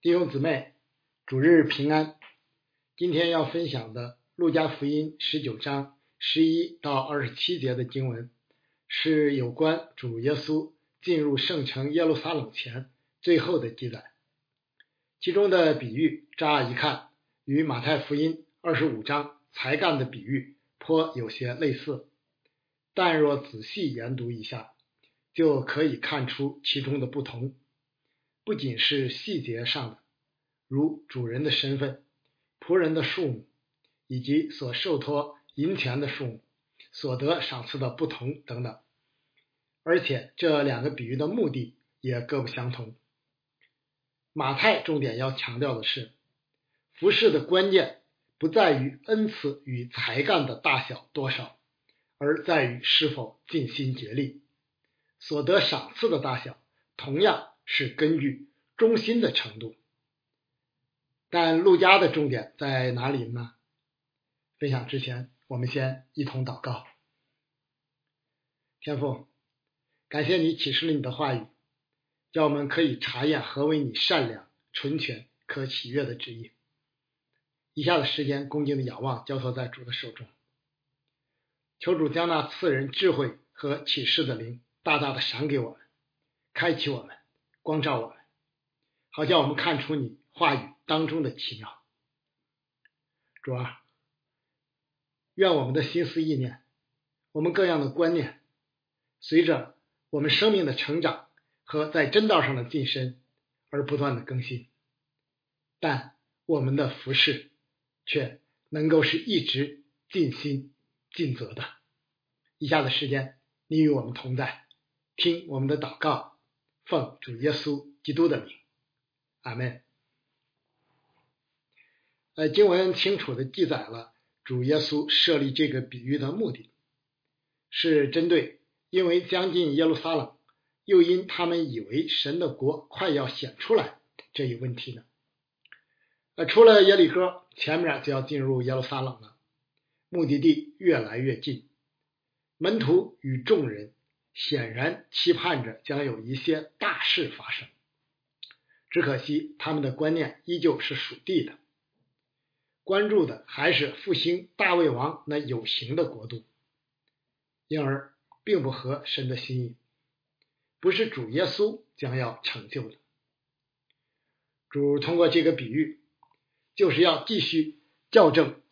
弟兄姊妹，主日平安。今天要分享的《路加福音》十九章十一到二十七节的经文，是有关主耶稣进入圣城耶路撒冷前最后的记载。其中的比喻，乍一看与马太福音二十五章才干的比喻颇有些类似，但若仔细研读一下，就可以看出其中的不同。不仅是细节上的，如主人的身份、仆人的数目，以及所受托银钱的数目、所得赏赐的不同等等，而且这两个比喻的目的也各不相同。马太重点要强调的是，服饰的关键不在于恩赐与才干的大小多少，而在于是否尽心竭力。所得赏赐的大小，同样。是根据忠心的程度，但陆家的重点在哪里呢？分享之前，我们先一同祷告。天父，感谢你启示了你的话语，叫我们可以查验何为你善良、纯全、可喜悦的旨意。以下的时间，恭敬的仰望，交托在主的手中，求主将那赐人智慧和启示的灵大大的赏给我们，开启我们。光照我们，好叫我们看出你话语当中的奇妙。主啊，愿我们的心思意念，我们各样的观念，随着我们生命的成长和在真道上的晋升而不断的更新，但我们的服饰却能够是一直尽心尽责的。以下的时间，你与我们同在，听我们的祷告。奉主耶稣基督的名，阿门。呃，经文清楚的记载了主耶稣设立这个比喻的目的，是针对因为将近耶路撒冷，又因他们以为神的国快要显出来这一问题呢。呃，出了耶利哥，前面就要进入耶路撒冷了，目的地越来越近，门徒与众人。显然期盼着将有一些大事发生，只可惜他们的观念依旧是属地的，关注的还是复兴大卫王那有形的国度，因而并不合神的心意，不是主耶稣将要成就的。主通过这个比喻，就是要继续校正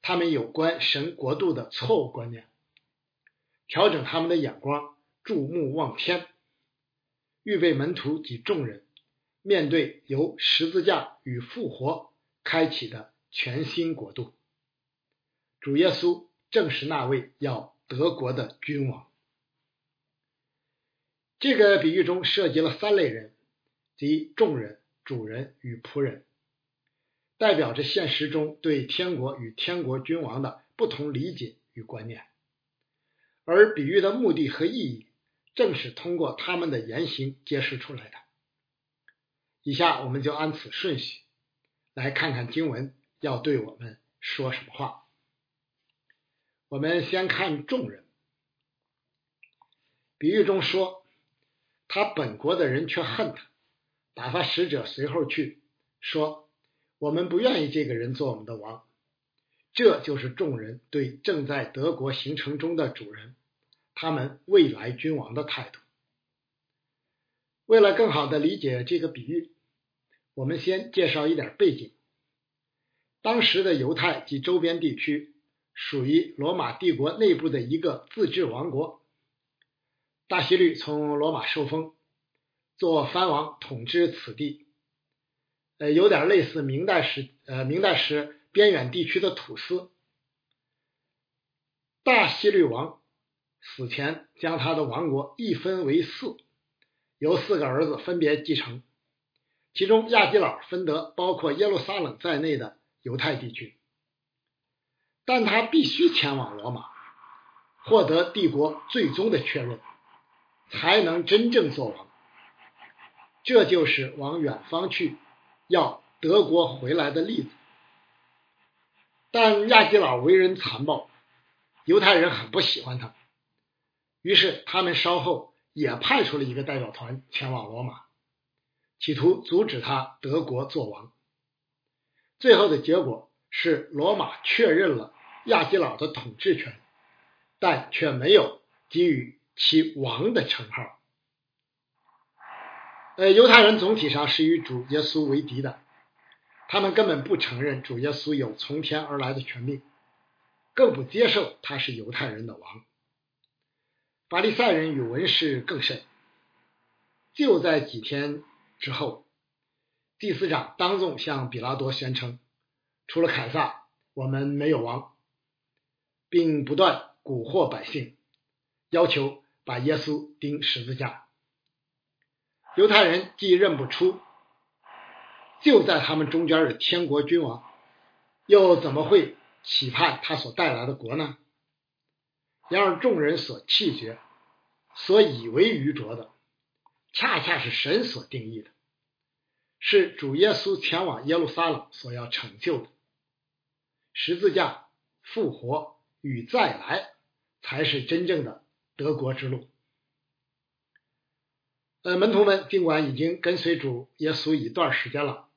他们有关神国度的错误观念，调整他们的眼光。注目望天，预备门徒及众人面对由十字架与复活开启的全新国度。主耶稣正是那位要得国的君王。这个比喻中涉及了三类人，即众人、主人与仆人，代表着现实中对天国与天国君王的不同理解与观念。而比喻的目的和意义。正是通过他们的言行揭示出来的。以下我们就按此顺序来看看经文要对我们说什么话。我们先看众人，比喻中说，他本国的人却恨他，打发使者随后去说，我们不愿意这个人做我们的王。这就是众人对正在德国行程中的主人。他们未来君王的态度。为了更好的理解这个比喻，我们先介绍一点背景。当时的犹太及周边地区属于罗马帝国内部的一个自治王国。大希律从罗马受封，做藩王统治此地，呃，有点类似明代时呃明代时边远地区的土司。大希律王。死前将他的王国一分为四，由四个儿子分别继承，其中亚基老分得包括耶路撒冷在内的犹太地区，但他必须前往罗马，获得帝国最终的确认，才能真正做王。这就是往远方去要德国回来的例子。但亚基老为人残暴，犹太人很不喜欢他。于是，他们稍后也派出了一个代表团前往罗马，企图阻止他德国做王。最后的结果是罗马确认了亚基老的统治权，但却没有给予其王的称号。呃，犹太人总体上是与主耶稣为敌的，他们根本不承认主耶稣有从天而来的权柄，更不接受他是犹太人的王。法利赛人与文士更甚。就在几天之后，祭司长当众向比拉多宣称：“除了凯撒，我们没有王。”并不断蛊惑百姓，要求把耶稣钉十字架。犹太人既认不出就在他们中间的天国君王，又怎么会期盼他所带来的国呢？然而众人所弃绝、所以为愚拙的。恰恰是神所定义的，是主耶稣前往耶路撒冷所要成就的十字架、复活与再来，才是真正的德国之路。呃，门徒们尽管已经跟随主耶稣一段时间了，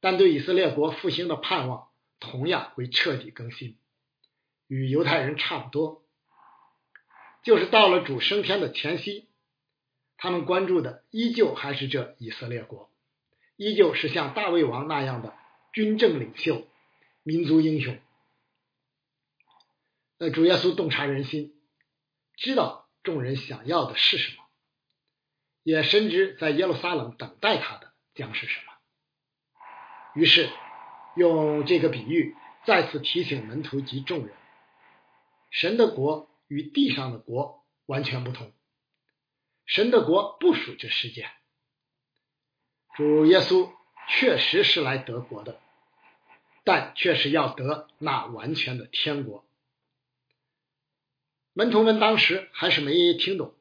但对以色列国复兴的盼望同样会彻底更新，与犹太人差不多，就是到了主升天的前夕。他们关注的依旧还是这以色列国，依旧是像大卫王那样的军政领袖、民族英雄。那主耶稣洞察人心，知道众人想要的是什么，也深知在耶路撒冷等待他的将是什么。于是用这个比喻再次提醒门徒及众人：神的国与地上的国完全不同。神的国不属这世界，主耶稣确实是来得国的，但却是要得那完全的天国。门徒们当时还是没听懂，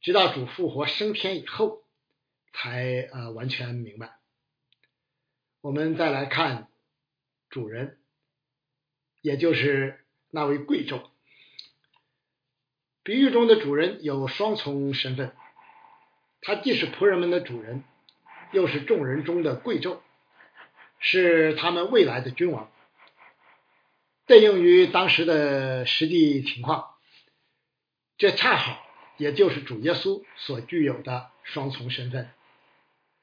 直到主复活升天以后，才呃完全明白。我们再来看主人，也就是那位贵胄。比喻中的主人有双重身份，他既是仆人们的主人，又是众人中的贵胄，是他们未来的君王。对应于当时的实际情况，这恰好也就是主耶稣所具有的双重身份。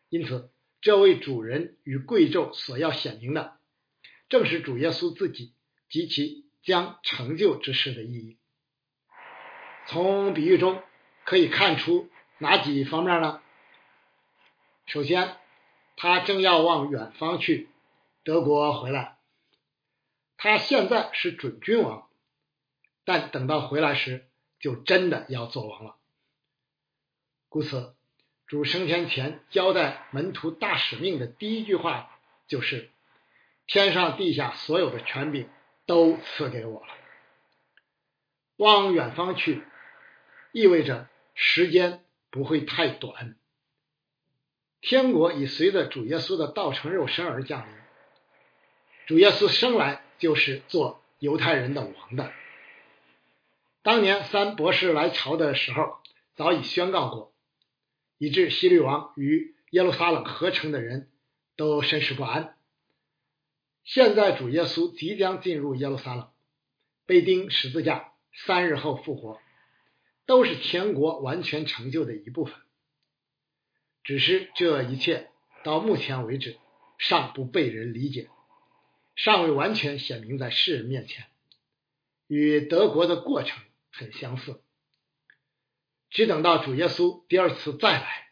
因此，这位主人与贵胄所要显明的，正是主耶稣自己及其将成就之事的意义。从比喻中可以看出哪几方面呢？首先，他正要往远方去，德国回来。他现在是准君王，但等到回来时，就真的要做王了。故此，主升天前交代门徒大使命的第一句话就是：天上地下所有的权柄都赐给我了。往远方去。意味着时间不会太短，天国已随着主耶稣的道成肉身而降临。主耶稣生来就是做犹太人的王的。当年三博士来朝的时候，早已宣告过，以致希律王与耶路撒冷合成的人都甚是不安。现在主耶稣即将进入耶路撒冷，被钉十字架，三日后复活。都是天国完全成就的一部分，只是这一切到目前为止尚不被人理解，尚未完全显明在世人面前，与德国的过程很相似。只等到主耶稣第二次再来，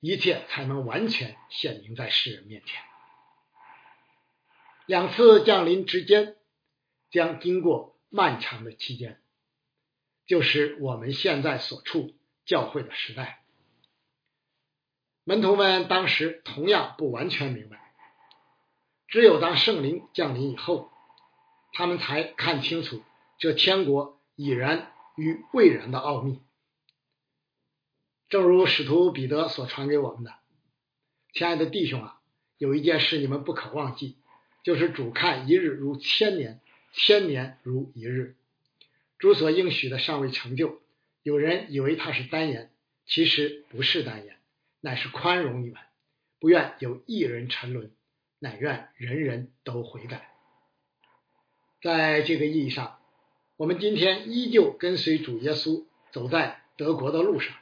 一切才能完全显明在世人面前。两次降临之间将经过漫长的期间。就是我们现在所处教会的时代，门徒们当时同样不完全明白，只有当圣灵降临以后，他们才看清楚这天国已然与未然的奥秘。正如使徒彼得所传给我们的，亲爱的弟兄啊，有一件事你们不可忘记，就是主看一日如千年，千年如一日。主所应许的尚未成就，有人以为他是单言，其实不是单言，乃是宽容你们，不愿有一人沉沦，乃愿人人都悔改。在这个意义上，我们今天依旧跟随主耶稣走在德国的路上，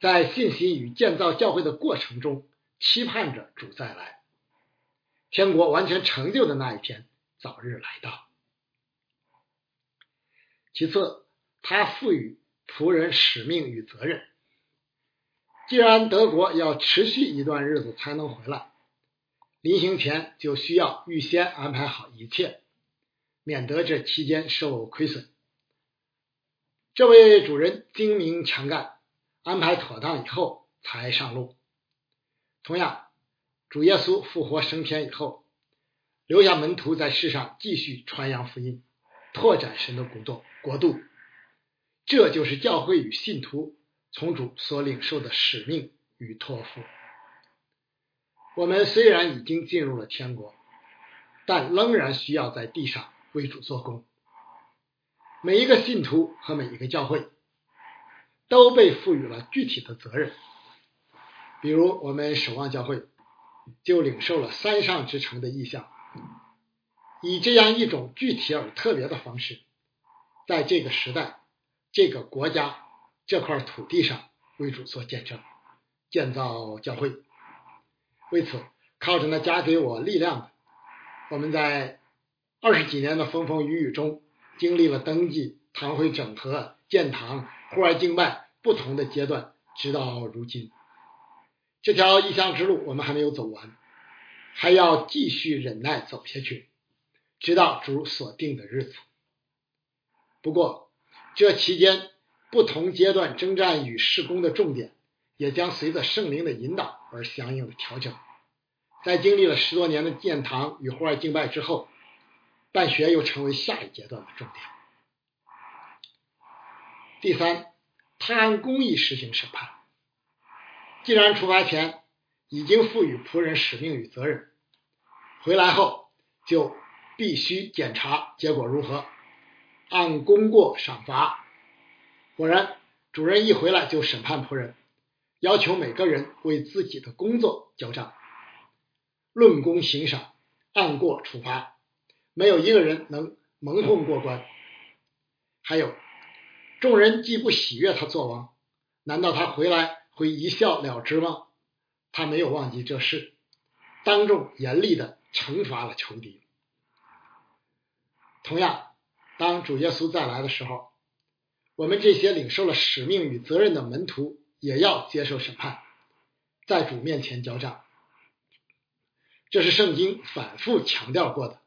在信心与建造教会的过程中，期盼着主再来，天国完全成就的那一天早日来到。其次，他赋予仆人使命与责任。既然德国要持续一段日子才能回来，临行前就需要预先安排好一切。免得这期间受亏损。这位主人精明强干，安排妥当以后才上路。同样，主耶稣复活升天以后，留下门徒在世上继续传扬福音，拓展神的国度。国度，这就是教会与信徒从主所领受的使命与托付。我们虽然已经进入了天国，但仍然需要在地上。为主做工，每一个信徒和每一个教会都被赋予了具体的责任。比如，我们守望教会就领受了山上之城的意向，以这样一种具体而特别的方式，在这个时代、这个国家、这块土地上为主做见证、建造教会。为此，靠着那加给我力量的，我们在。二十几年的风风雨雨中，经历了登记、堂会整合、建堂、户外敬拜不同的阶段，直到如今，这条异乡之路我们还没有走完，还要继续忍耐走下去，直到主所定的日子。不过，这期间不同阶段征战与施工的重点，也将随着圣灵的引导而相应的调整。在经历了十多年的建堂与户外敬拜之后。办学又成为下一阶段的重点。第三，他按公义实行审判。既然出发前已经赋予仆人使命与责任，回来后就必须检查结果如何，按功过赏罚。果然，主人一回来就审判仆人，要求每个人为自己的工作交账，论功行赏，按过处罚。没有一个人能蒙混过关。还有，众人既不喜悦他做王，难道他回来会一笑了之吗？他没有忘记这事，当众严厉的惩罚了仇敌。同样，当主耶稣再来的时候，我们这些领受了使命与责任的门徒也要接受审判，在主面前交账。这是圣经反复强调过的。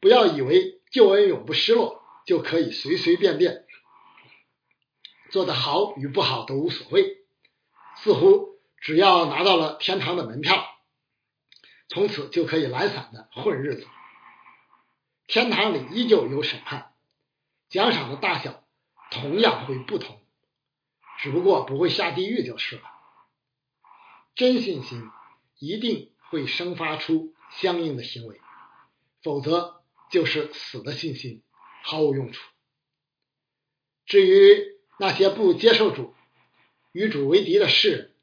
不要以为救恩永不失落，就可以随随便便做的好与不好都无所谓。似乎只要拿到了天堂的门票，从此就可以懒散的混日子。天堂里依旧有审判，奖赏的大小同样会不同，只不过不会下地狱就是了。真信心一定会生发出相应的行为，否则。就是死的信心，毫无用处。至于那些不接受主、与主为敌的世人，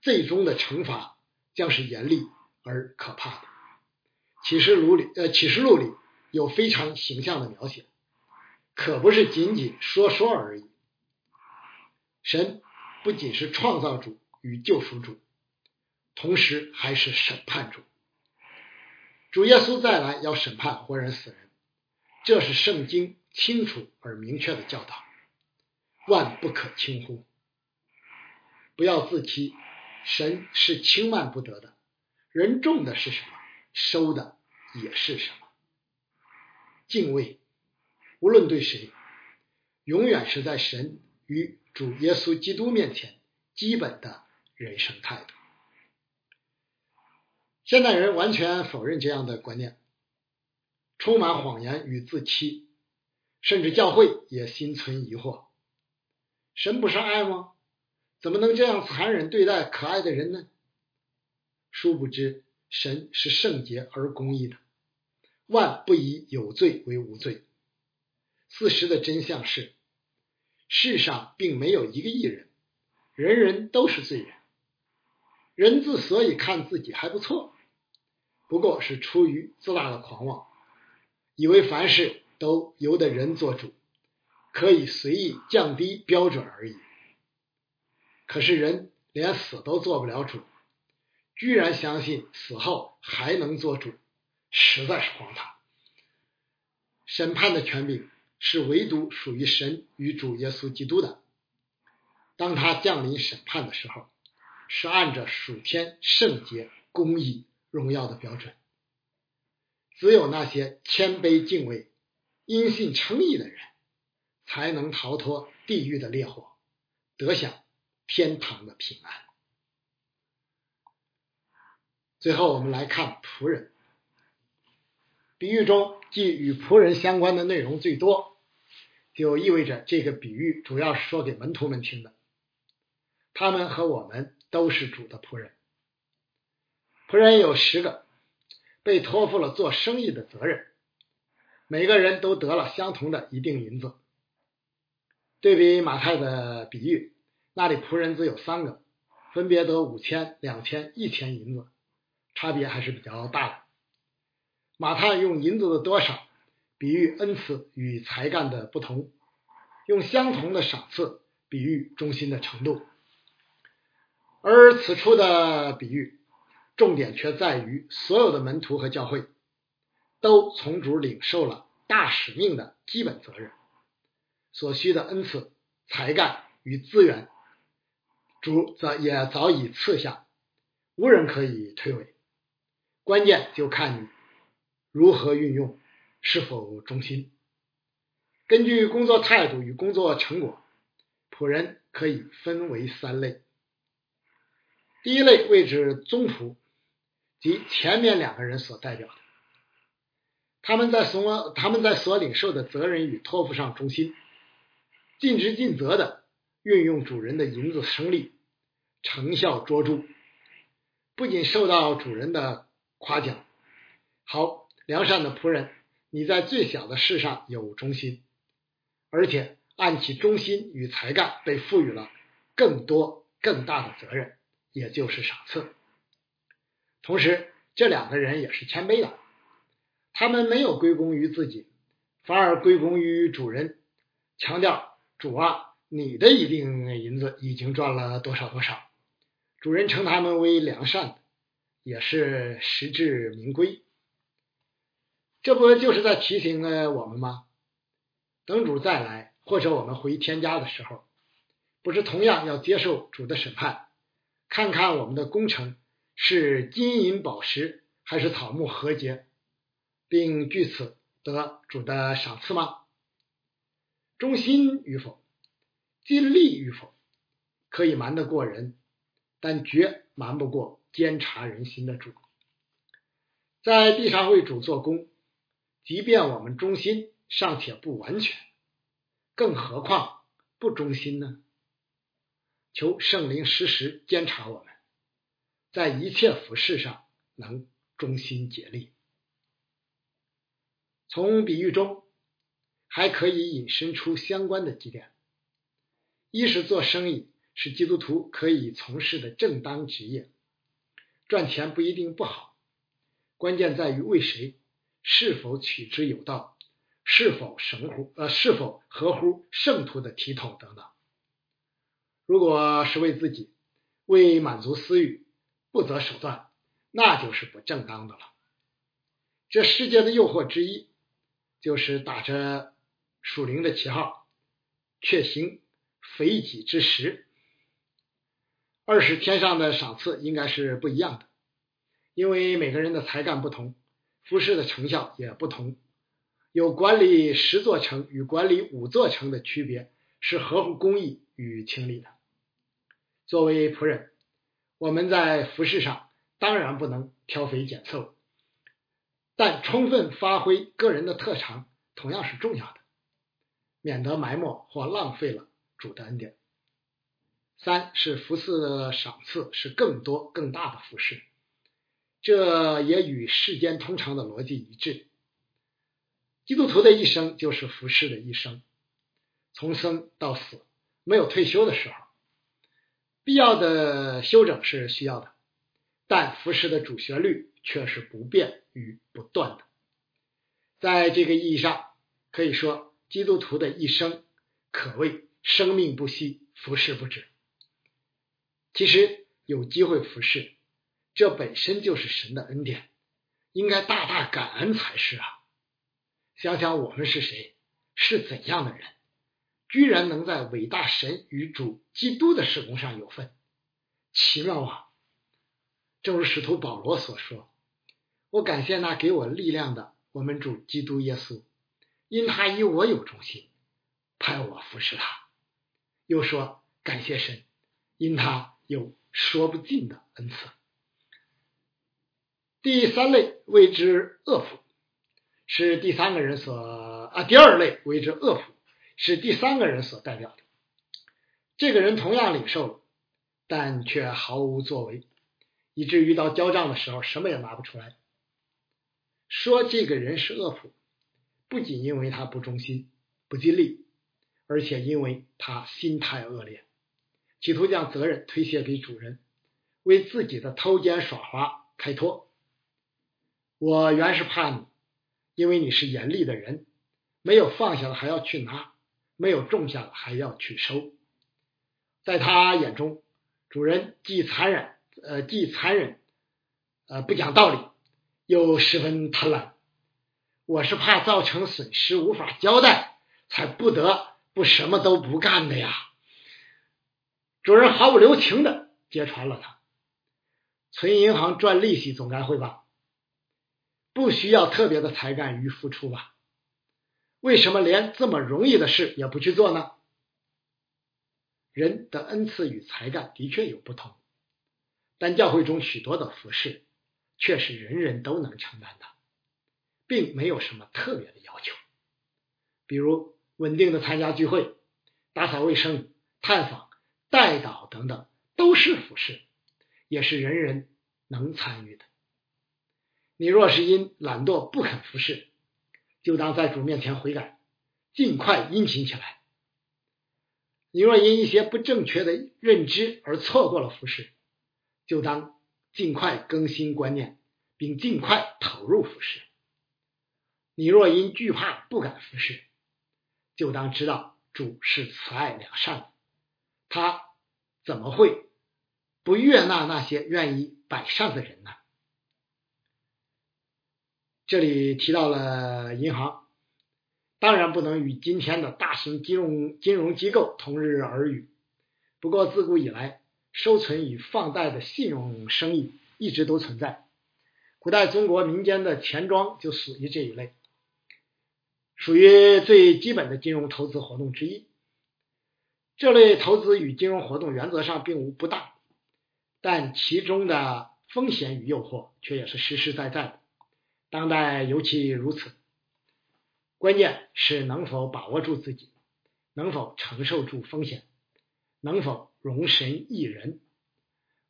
最终的惩罚将是严厉而可怕的。启示录里，呃，启示录里有非常形象的描写，可不是仅仅说说而已。神不仅是创造主与救赎主，同时还是审判主。主耶稣再来要审判活人死人，这是圣经清楚而明确的教导，万不可轻忽。不要自欺，神是轻慢不得的。人重的是什么，收的也是什么。敬畏，无论对谁，永远是在神与主耶稣基督面前基本的人生态度。现代人完全否认这样的观念，充满谎言与自欺，甚至教会也心存疑惑：神不是爱吗？怎么能这样残忍对待可爱的人呢？殊不知，神是圣洁而公义的，万不以有罪为无罪。事实的真相是，世上并没有一个艺人，人人都是罪人。人之所以看自己还不错，不过是出于自大的狂妄，以为凡事都由得人做主，可以随意降低标准而已。可是人连死都做不了主，居然相信死后还能做主，实在是荒唐。审判的权柄是唯独属于神与主耶稣基督的。当他降临审判的时候，是按着属天圣洁、公义、荣耀的标准。只有那些谦卑敬畏、因信称义的人，才能逃脱地狱的烈火，得享天堂的平安。最后，我们来看仆人。比喻中，既与仆人相关的内容最多，就意味着这个比喻主要是说给门徒们听的。他们和我们都是主的仆人。仆人有十个，被托付了做生意的责任，每个人都得了相同的一锭银子。对比马太的比喻，那里仆人只有三个，分别得五千、两千、一千银子，差别还是比较大的。马太用银子的多少比喻恩赐与才干的不同，用相同的赏赐比喻忠心的程度。而此处的比喻，重点却在于所有的门徒和教会都从主领受了大使命的基本责任，所需的恩赐、才干与资源，主则也早已赐下，无人可以推诿。关键就看你如何运用，是否忠心。根据工作态度与工作成果，仆人可以分为三类。第一类位置宗仆，即前面两个人所代表的，他们在所他们在所领受的责任与托付上忠心，尽职尽责的运用主人的银子生力，成效卓著，不仅受到主人的夸奖，好良善的仆人，你在最小的事上有忠心，而且按其忠心与才干被赋予了更多更大的责任。也就是赏赐。同时，这两个人也是谦卑的，他们没有归功于自己，反而归功于主人，强调主啊，你的一锭银子已经赚了多少多少。主人称他们为良善的，也是实至名归。这不就是在提醒了我们吗？等主再来，或者我们回天家的时候，不是同样要接受主的审判？看看我们的工程是金银宝石还是草木和结，并据此得主的赏赐吗？忠心与否，尽力与否，可以瞒得过人，但绝瞒不过监察人心的主。在地上为主做工，即便我们忠心尚且不完全，更何况不忠心呢？求圣灵时时监察我们，在一切服事上能忠心竭力。从比喻中还可以引申出相关的几点：一是做生意是基督徒可以从事的正当职业，赚钱不一定不好，关键在于为谁，是否取之有道，是否神乎呃是否合乎圣徒的体统等等。如果是为自己，为满足私欲，不择手段，那就是不正当的了。这世界的诱惑之一，就是打着属灵的旗号，却行非己之实。二是天上的赏赐应该是不一样的，因为每个人的才干不同，服饰的成效也不同。有管理十座城与管理五座城的区别，是合乎公义与情理的。作为仆人，我们在服饰上当然不能挑肥拣瘦，但充分发挥个人的特长同样是重要的，免得埋没或浪费了主的恩典。三是服饰的赏赐是更多更大的服饰，这也与世间通常的逻辑一致。基督徒的一生就是服饰的一生，从生到死没有退休的时候。必要的休整是需要的，但服饰的主旋律却是不变与不断的。在这个意义上，可以说基督徒的一生可谓生命不息，服饰不止。其实有机会服侍，这本身就是神的恩典，应该大大感恩才是啊！想想我们是谁，是怎样的人，居然能在伟大神与主基督的事工上有份，奇妙啊！正如使徒保罗所说：“我感谢那给我力量的我们主基督耶稣，因他以我有忠心，派我服侍他。”又说：“感谢神，因他。”有说不尽的恩赐。第三类谓之恶妇，是第三个人所啊，第二类谓之恶妇，是第三个人所代表的。这个人同样领受了，但却毫无作为，以至于到交账的时候什么也拿不出来。说这个人是恶妇，不仅因为他不忠心、不尽力，而且因为他心态恶劣。企图将责任推卸给主人，为自己的偷奸耍滑开脱。我原是怕你，因为你是严厉的人，没有放下了还要去拿，没有种下了还要去收。在他眼中，主人既残忍，呃，既残忍，呃，不讲道理，又十分贪婪。我是怕造成损失，无法交代，才不得不什么都不干的呀。主人毫不留情的揭穿了他，存银行赚利息总该会吧？不需要特别的才干与付出吧？为什么连这么容易的事也不去做呢？人的恩赐与才干的确有不同，但教会中许多的服饰却是人人都能承担的，并没有什么特别的要求，比如稳定的参加聚会、打扫卫生、探访。代祷等等都是服饰，也是人人能参与的。你若是因懒惰不肯服侍，就当在主面前悔改，尽快殷勤起来。你若因一些不正确的认知而错过了服侍，就当尽快更新观念，并尽快投入服侍。你若因惧怕不敢服侍，就当知道主是慈爱良善的。他怎么会不悦纳那些愿意摆上的人呢？这里提到了银行，当然不能与今天的大型金融金融机构同日而语。不过自古以来，收存与放贷的信用生意一直都存在。古代中国民间的钱庄就属于这一类，属于最基本的金融投资活动之一。这类投资与金融活动原则上并无不当，但其中的风险与诱惑却也是实实在在的。当代尤其如此。关键是能否把握住自己，能否承受住风险，能否容神一人。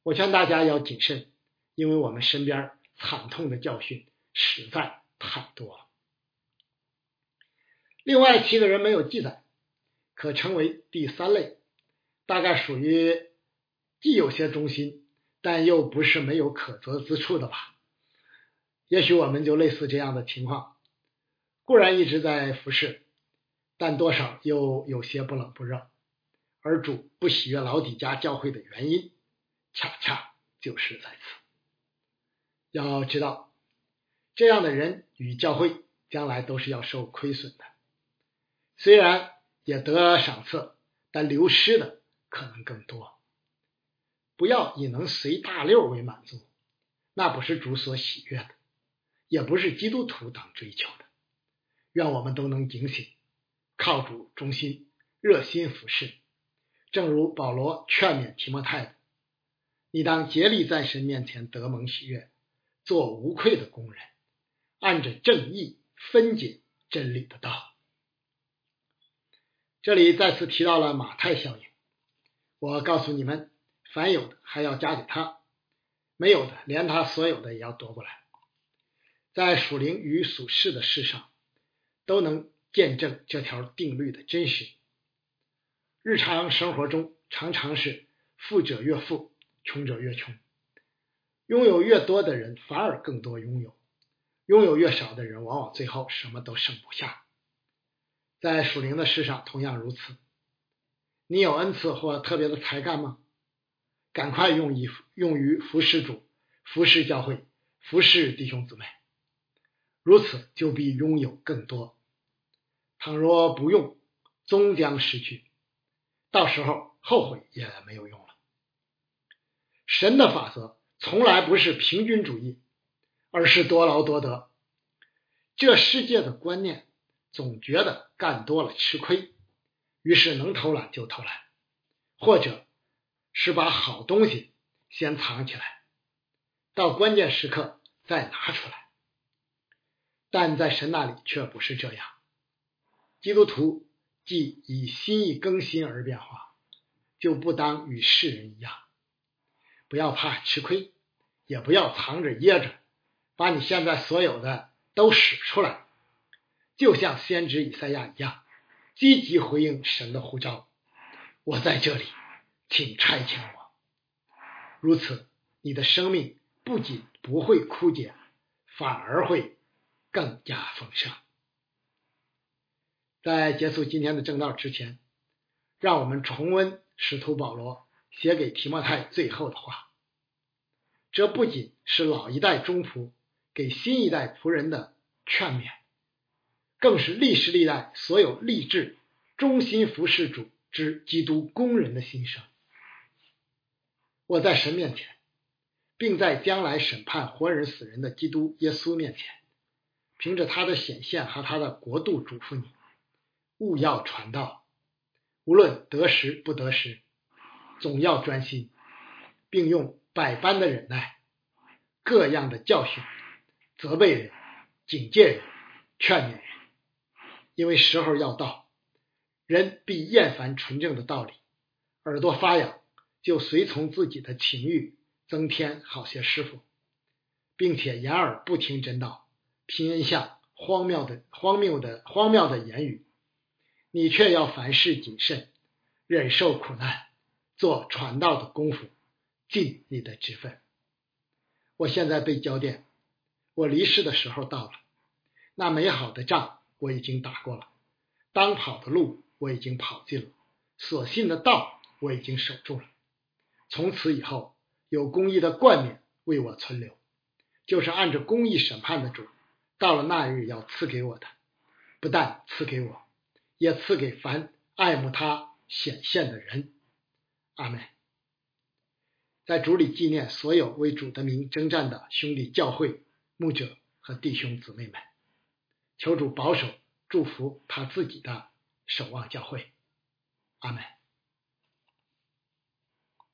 我劝大家要谨慎，因为我们身边惨痛的教训实在太多了。另外七个人没有记载。可称为第三类，大概属于既有些忠心，但又不是没有可责之处的吧？也许我们就类似这样的情况，固然一直在服侍，但多少又有些不冷不热。而主不喜悦老底家教会的原因，恰恰就是在此。要知道，这样的人与教会将来都是要受亏损的，虽然。也得赏赐，但流失的可能更多。不要以能随大溜为满足，那不是主所喜悦的，也不是基督徒当追求的。愿我们都能警醒，靠主忠心，热心服侍。正如保罗劝勉提摩太的：“你当竭力在神面前得蒙喜悦，做无愧的工人，按着正义分解真理的道。”这里再次提到了马太效应。我告诉你们，凡有的还要加给他，没有的连他所有的也要夺过来。在属灵与属世的事上，都能见证这条定律的真实。日常生活中常常是富者越富，穷者越穷。拥有越多的人反而更多拥有，拥有越少的人往往最后什么都剩不下。在属灵的事上同样如此。你有恩赐或特别的才干吗？赶快用以用于服侍主、服侍教会、服侍弟兄姊妹，如此就必拥有更多。倘若不用，终将失去，到时候后悔也没有用了。神的法则从来不是平均主义，而是多劳多得。这世界的观念总觉得干多了吃亏，于是能偷懒就偷懒，或者是把好东西先藏起来，到关键时刻再拿出来。但在神那里却不是这样。基督徒既以心意更新而变化，就不当与世人一样。不要怕吃亏，也不要藏着掖着，把你现在所有的都使出来，就像先知以赛亚一样，积极回应神的呼召。我在这里，请差遣我。如此，你的生命不仅不会枯竭，反而会更加丰盛。在结束今天的正道之前，让我们重温使徒保罗写给提摩太最后的话。这不仅是老一代中仆给新一代仆人的劝勉，更是历史历代所有立志忠心服侍主之基督工人的心声。我在神面前，并在将来审判活人死人的基督耶稣面前，凭着他的显现和他的国度嘱咐你。勿要传道，无论得时不得时，总要专心，并用百般的忍耐、各样的教训，责备人、警戒人、劝勉人。因为时候要到，人必厌烦纯正的道理，耳朵发痒，就随从自己的情欲，增添好些师傅，并且掩耳不听真道，偏向荒谬的、荒谬的、荒谬的言语。你却要凡事谨慎，忍受苦难，做传道的功夫，尽你的职分。我现在被交电，我离世的时候到了。那美好的仗我已经打过了，当跑的路我已经跑尽了，所信的道我已经守住了。从此以后，有公义的冠冕为我存留，就是按着公义审判的主，到了那日要赐给我的，不但赐给我。也赐给凡爱慕他显现的人，阿门。在主里纪念所有为主的名征战的兄弟教会牧者和弟兄姊妹们，求主保守祝福他自己的守望教会，阿门。